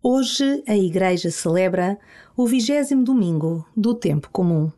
Hoje a Igreja celebra o vigésimo domingo do Tempo Comum.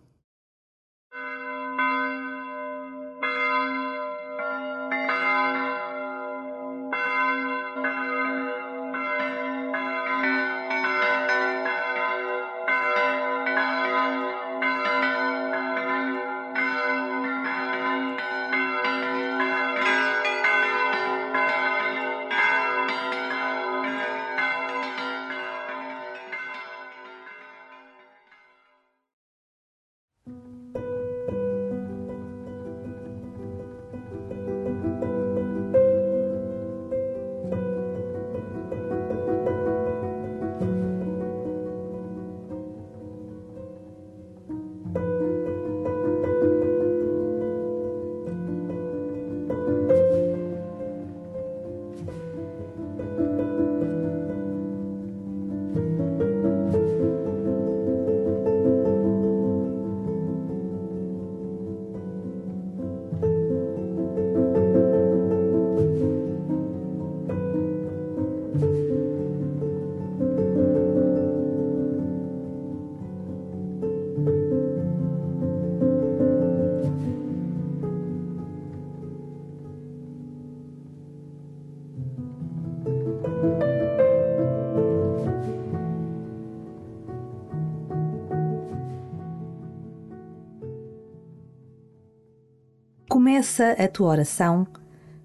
Começa a tua oração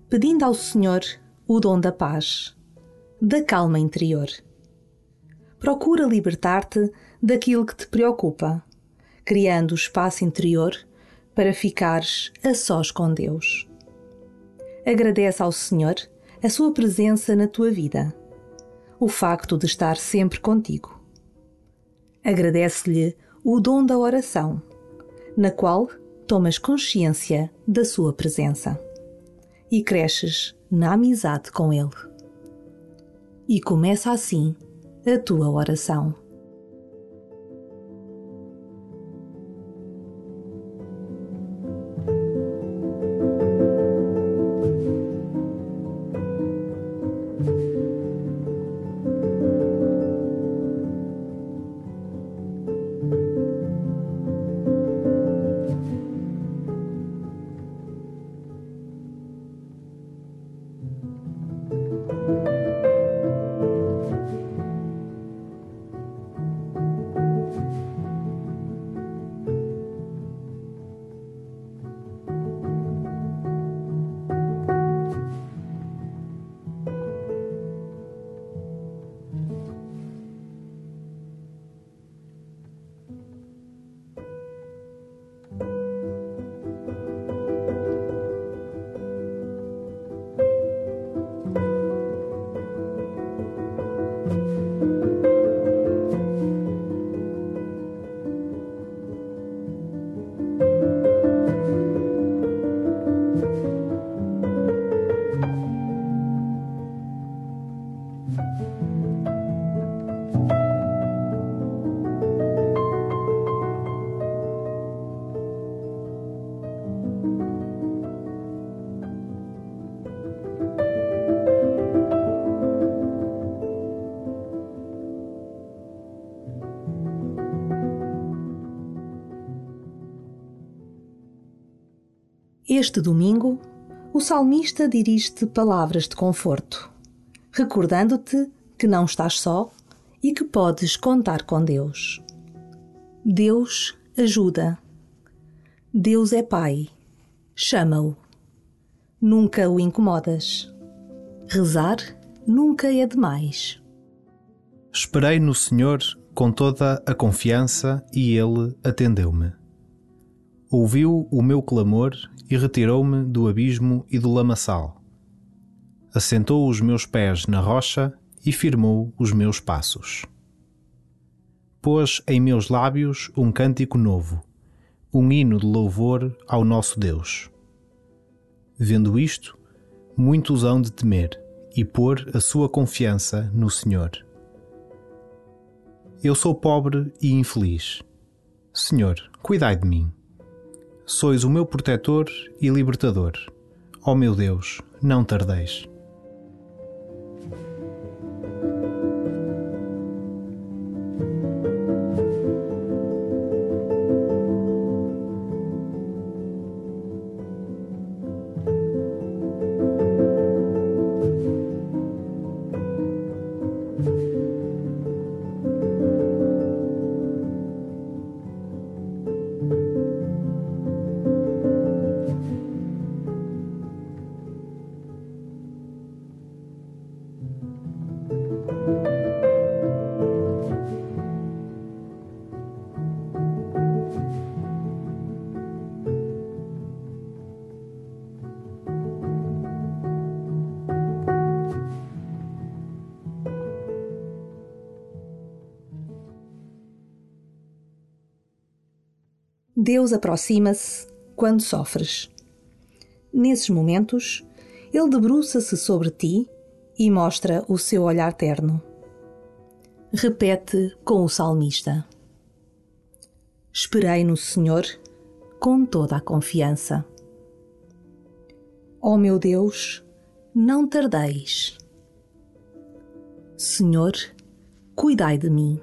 pedindo ao Senhor o dom da paz, da calma interior. Procura libertar-te daquilo que te preocupa, criando o espaço interior para ficares a sós com Deus. Agradece ao Senhor a sua presença na tua vida, o facto de estar sempre contigo. Agradece-lhe o dom da oração, na qual tomas consciência da sua presença e cresces na amizade com Ele. E começa assim a tua oração. Este domingo, o salmista dirige-te palavras de conforto, recordando-te que não estás só e que podes contar com Deus. Deus ajuda. Deus é Pai. Chama-o. Nunca o incomodas. Rezar nunca é demais. Esperei no Senhor com toda a confiança e Ele atendeu-me. Ouviu o meu clamor e retirou-me do abismo e do lamaçal. Assentou os meus pés na rocha e firmou os meus passos. Pôs em meus lábios um cântico novo, um hino de louvor ao nosso Deus. Vendo isto, muitos hão de temer e pôr a sua confiança no Senhor. Eu sou pobre e infeliz. Senhor, cuidai de mim sois o meu protetor e libertador. Ó oh meu Deus, não tardeis. Deus aproxima-se quando sofres. Nesses momentos, Ele debruça-se sobre ti e mostra o seu olhar terno. Repete com o salmista: Esperei no Senhor com toda a confiança. Ó oh meu Deus, não tardeis. Senhor, cuidai de mim.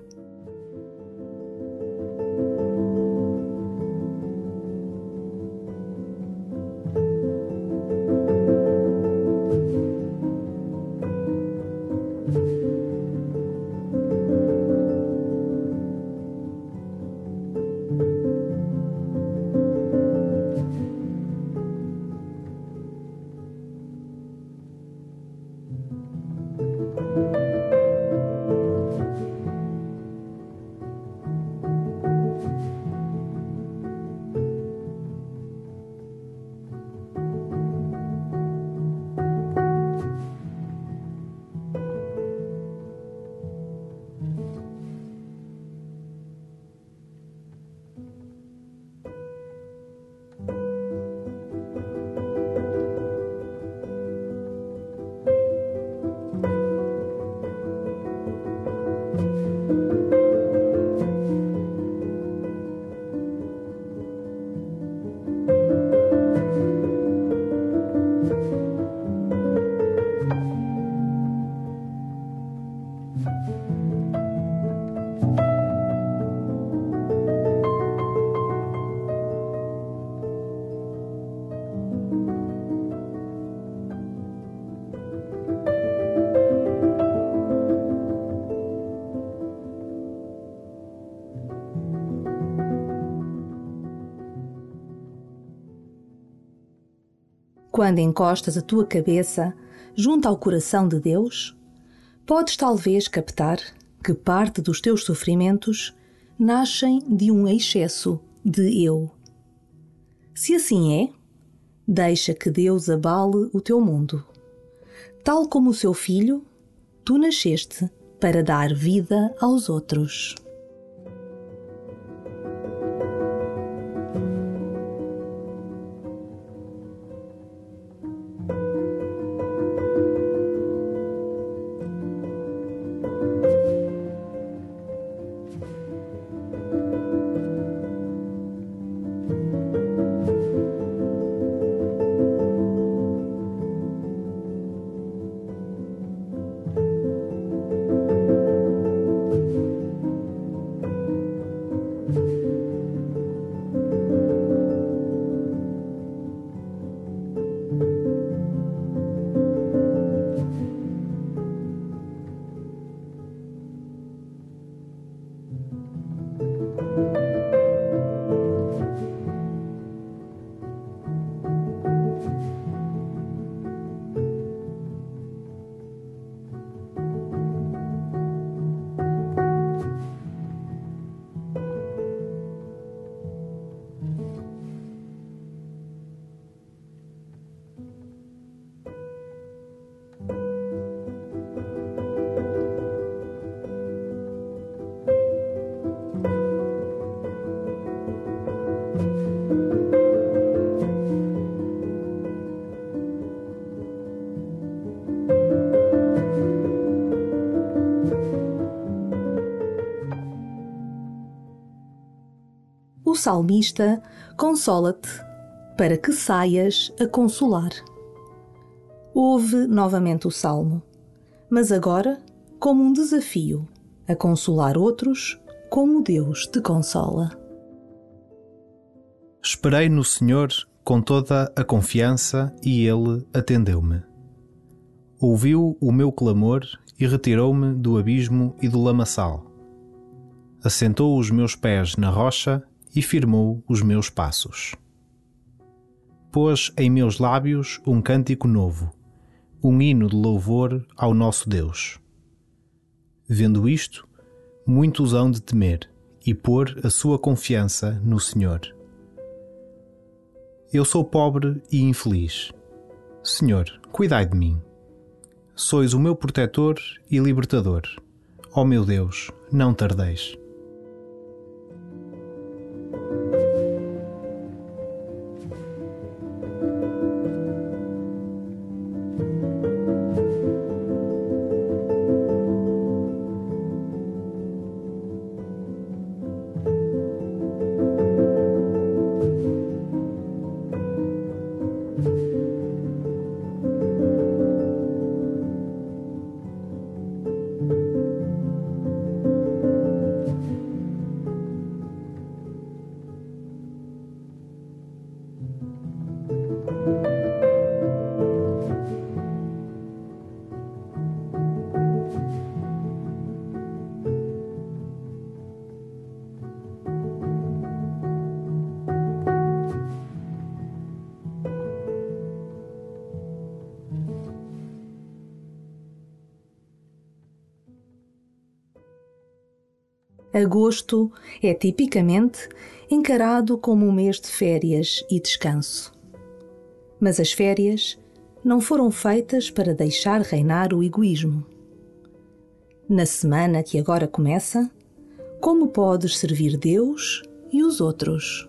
Quando encostas a tua cabeça junto ao coração de Deus, podes talvez captar que parte dos teus sofrimentos nascem de um excesso de eu. Se assim é, deixa que Deus abale o teu mundo. Tal como o seu filho, tu nasceste para dar vida aos outros. Salmista consola-te para que saias a consolar. Ouve novamente o salmo, mas agora como um desafio a consolar outros como Deus te consola. Esperei no Senhor com toda a confiança e Ele atendeu-me. Ouviu o meu clamor e retirou-me do abismo e do lamaçal. Assentou os meus pés na rocha e firmou os meus passos. Pôs em meus lábios um cântico novo, um hino de louvor ao nosso Deus. Vendo isto, muitos hão de temer e pôr a sua confiança no Senhor. Eu sou pobre e infeliz. Senhor, cuidai de mim. Sois o meu protetor e libertador. Ó oh meu Deus, não tardeis. Agosto é tipicamente encarado como um mês de férias e descanso. Mas as férias não foram feitas para deixar reinar o egoísmo. Na semana que agora começa, como podes servir Deus e os outros?